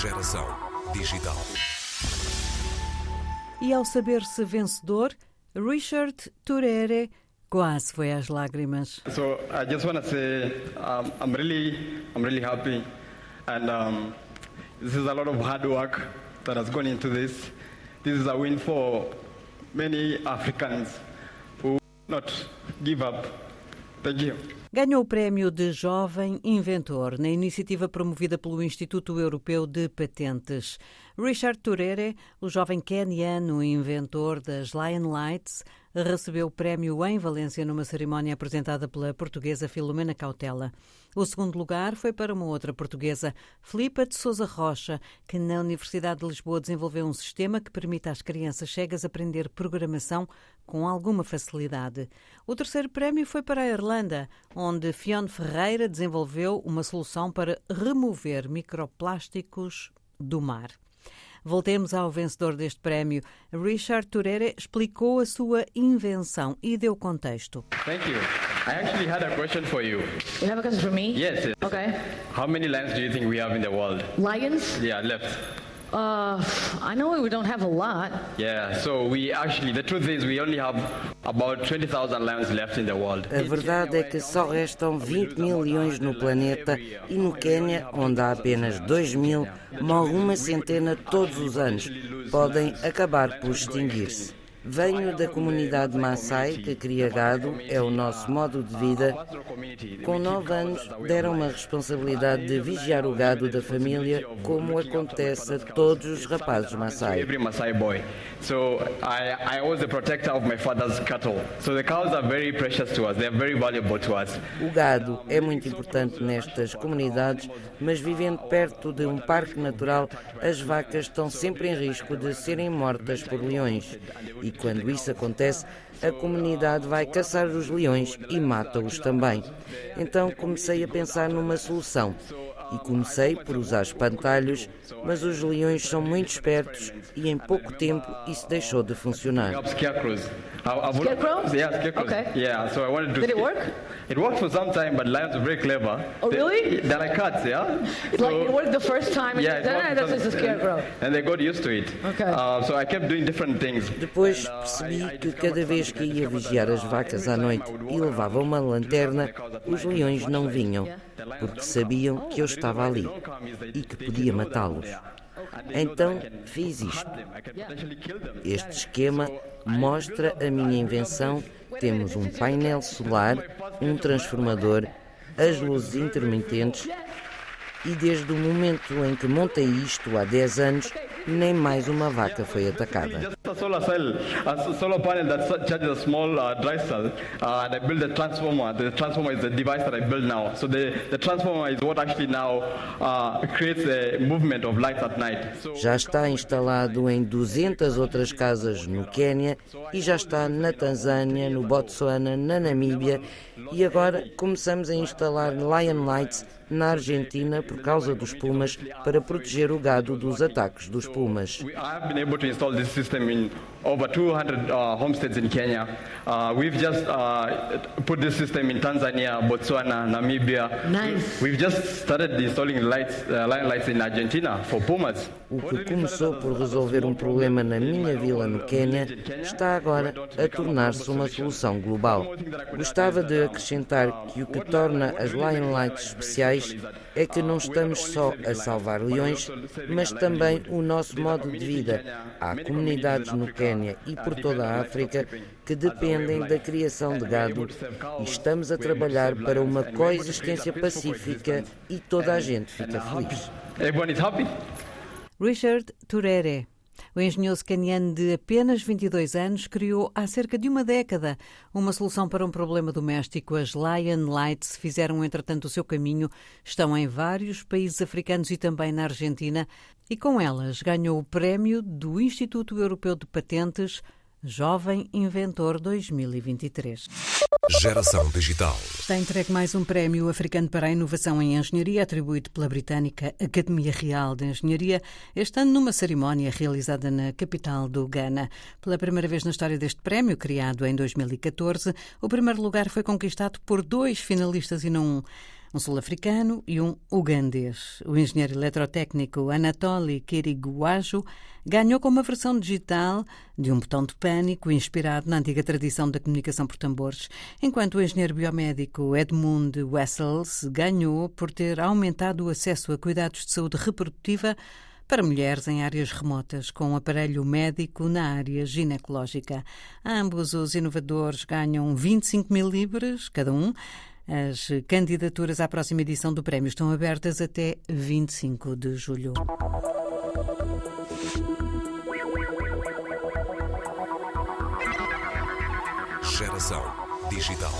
Geração digital. E ao saber-se vencedor, Richard Turere quase foi às lágrimas. So I just want to say um, I'm really, I'm really happy, and um, this is a lot of hard work that has gone into this. This is a win for many Africans not give up. Thank you. Ganhou o prémio de Jovem Inventor na iniciativa promovida pelo Instituto Europeu de Patentes. Richard Turere, o jovem keniano inventor das Lion Lights, recebeu o prémio em Valência numa cerimónia apresentada pela portuguesa Filomena Cautela. O segundo lugar foi para uma outra portuguesa, Filipa de Souza Rocha, que na Universidade de Lisboa desenvolveu um sistema que permite às crianças cegas aprender programação com alguma facilidade. O terceiro prémio foi para a Irlanda, onde Fiona Ferreira desenvolveu uma solução para remover microplásticos do mar. Voltemos ao vencedor deste prémio. Richard Turere explicou a sua invenção e deu contexto. Thank you. I actually had a question for you. You have a question for me? Yes. yes. Okay. How many lions do you think we have in the world? Lions? Yeah, left. Uh, I know we don't have a lot. Yeah. So we actually, the truth is, we only have about 20,000 lions left in the world. A verdade é que só restam 20 mil leões no planeta e no Quênia, onde há apenas 2 mil, mal uma centena todos os anos, podem acabar por extinguir-se. Venho da comunidade Maasai, que cria gado, é o nosso modo de vida. Com nove anos, deram-me a responsabilidade de vigiar o gado da família, como acontece a todos os rapazes Maasai. O gado é muito importante nestas comunidades, mas vivendo perto de um parque natural, as vacas estão sempre em risco de serem mortas por leões. E quando isso acontece, a comunidade vai caçar os leões e mata-os também. Então comecei a pensar numa solução. E comecei por usar espantalhos, mas os leões são muito espertos e em pouco tempo isso deixou de funcionar. Scarecrows. Yeah, scarecrows. Okay. Yeah, so I wanted to. Did it work? It worked for some time, but lions are very clever. Oh, They- really? They're like cats, yeah. Like it worked the first time and Yeah, you it said, worked "Ah, for that's just a scarecrow. And they got used to it. Okay. Uh, so I kept doing different things. Depois percebi que cada vez que ia vigiar as vacas à noite e levava uma lanterna, os leões não vinham, porque sabiam que eu estava ali e que podia matá-los. Então fiz isto. Este esquema mostra a minha invenção. Temos um painel solar, um transformador, as luzes intermitentes e desde o momento em que montei isto há 10 anos, nem mais uma vaca foi atacada. A solar cell, a solar panel that charges a small uh, dry cell, uh, and I built a transformer. The transformer is the device that I built now. So the, the transformer is what actually now uh, creates the movement of lights at night. So Já está instalado em 200 outras casas no Quênia e já está na Tanzânia, no Botsuana, na Namíbia e agora começamos a instalar Lion Lights na Argentina por causa dos pumas para proteger o gado dos ataques dos pumas. we, have been able to install this system in el over 200 uh, homesteads in Kenya. Uh, we've just uh, put this system in Tanzania, Botswana, Namibia. Nice. We've just started installing lights, uh, line lights in Argentina for pumas. O que começou por resolver um problema na minha vila no Quênia está agora a tornar-se uma solução global. Gostava de acrescentar que o que torna as Lion Lights especiais é que não estamos só a salvar leões, mas também o nosso modo de vida. Há comunidades no Quênia e por toda a África que dependem da criação de gado e estamos a trabalhar para uma coexistência pacífica e toda a gente fica feliz. Richard Turere. O engenhoso caniano de apenas 22 anos criou há cerca de uma década uma solução para um problema doméstico. As Lion Lights fizeram, entretanto, o seu caminho, estão em vários países africanos e também na Argentina, e com elas ganhou o prémio do Instituto Europeu de Patentes Jovem Inventor 2023. Geração Digital. Está entregue mais um prémio africano para a inovação em engenharia, atribuído pela britânica Academia Real de Engenharia, este ano numa cerimónia realizada na capital do Ghana. Pela primeira vez na história deste prémio, criado em 2014, o primeiro lugar foi conquistado por dois finalistas e não um um sul-africano e um ugandês. O engenheiro eletrotécnico Anatoly Kiriguaju ganhou com uma versão digital de um botão de pânico inspirado na antiga tradição da comunicação por tambores, enquanto o engenheiro biomédico Edmund Wessels ganhou por ter aumentado o acesso a cuidados de saúde reprodutiva para mulheres em áreas remotas, com um aparelho médico na área ginecológica. Ambos os inovadores ganham 25 mil libras cada um. As candidaturas à próxima edição do prémio estão abertas até 25 de julho. Geração Digital.